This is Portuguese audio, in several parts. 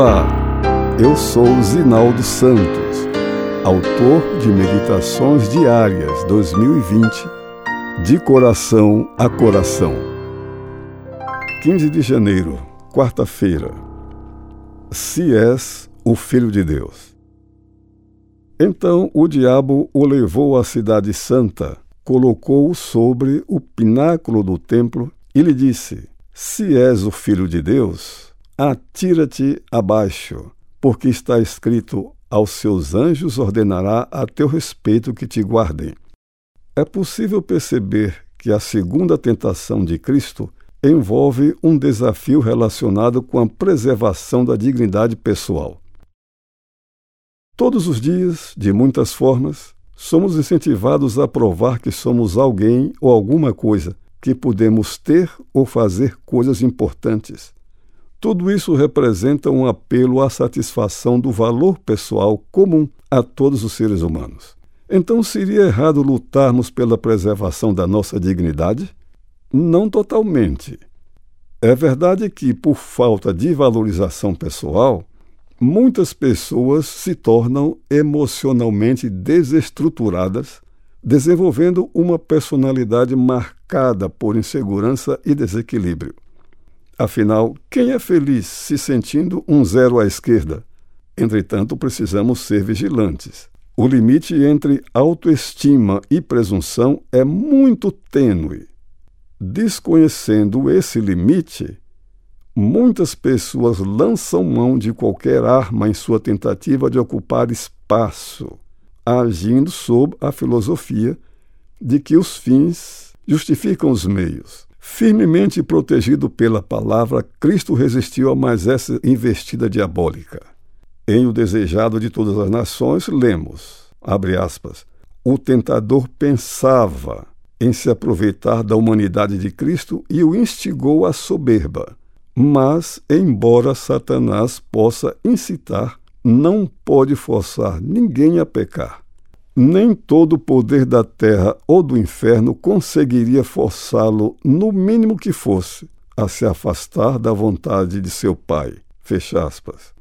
Olá, eu sou Zinaldo Santos, autor de Meditações Diárias 2020, de coração a coração. 15 de janeiro, quarta-feira. Se és o Filho de Deus. Então o diabo o levou à Cidade Santa, colocou-o sobre o pináculo do templo e lhe disse: Se és o Filho de Deus, Atira-te abaixo, porque está escrito: aos seus anjos ordenará a teu respeito que te guardem. É possível perceber que a segunda tentação de Cristo envolve um desafio relacionado com a preservação da dignidade pessoal. Todos os dias, de muitas formas, somos incentivados a provar que somos alguém ou alguma coisa, que podemos ter ou fazer coisas importantes tudo isso representa um apelo à satisfação do valor pessoal comum a todos os seres humanos. Então, seria errado lutarmos pela preservação da nossa dignidade? Não totalmente. É verdade que, por falta de valorização pessoal, muitas pessoas se tornam emocionalmente desestruturadas, desenvolvendo uma personalidade marcada por insegurança e desequilíbrio. Afinal, quem é feliz se sentindo um zero à esquerda? Entretanto, precisamos ser vigilantes. O limite entre autoestima e presunção é muito tênue. Desconhecendo esse limite, muitas pessoas lançam mão de qualquer arma em sua tentativa de ocupar espaço, agindo sob a filosofia de que os fins justificam os meios. Firmemente protegido pela palavra, Cristo resistiu a mais essa investida diabólica. Em O Desejado de Todas as Nações, lemos, abre aspas, o tentador pensava em se aproveitar da humanidade de Cristo e o instigou à soberba. Mas, embora Satanás possa incitar, não pode forçar ninguém a pecar. Nem todo o poder da terra ou do inferno conseguiria forçá-lo, no mínimo que fosse, a se afastar da vontade de seu pai. Fecha aspas.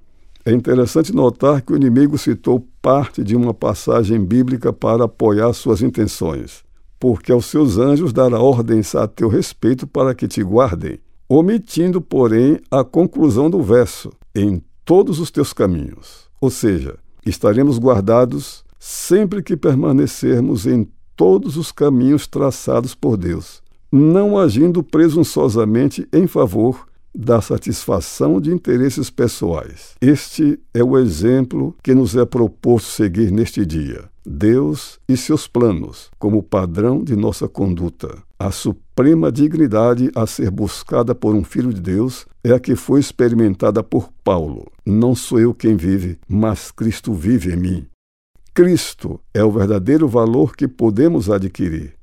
É interessante notar que o inimigo citou parte de uma passagem bíblica para apoiar suas intenções. Porque aos seus anjos dará ordens a teu respeito para que te guardem, omitindo, porém, a conclusão do verso, em todos os teus caminhos. Ou seja, estaremos guardados sempre que permanecermos em todos os caminhos traçados por Deus, não agindo presunçosamente em favor da satisfação de interesses pessoais. Este é o exemplo que nos é proposto seguir neste dia. Deus e seus planos como padrão de nossa conduta. A suprema dignidade a ser buscada por um filho de Deus é a que foi experimentada por Paulo. Não sou eu quem vive, mas Cristo vive em mim. Cristo é o verdadeiro valor que podemos adquirir.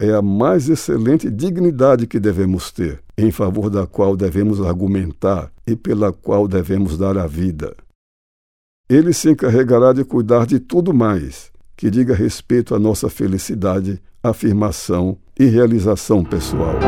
É a mais excelente dignidade que devemos ter, em favor da qual devemos argumentar e pela qual devemos dar a vida. Ele se encarregará de cuidar de tudo mais que diga respeito à nossa felicidade, afirmação e realização pessoal.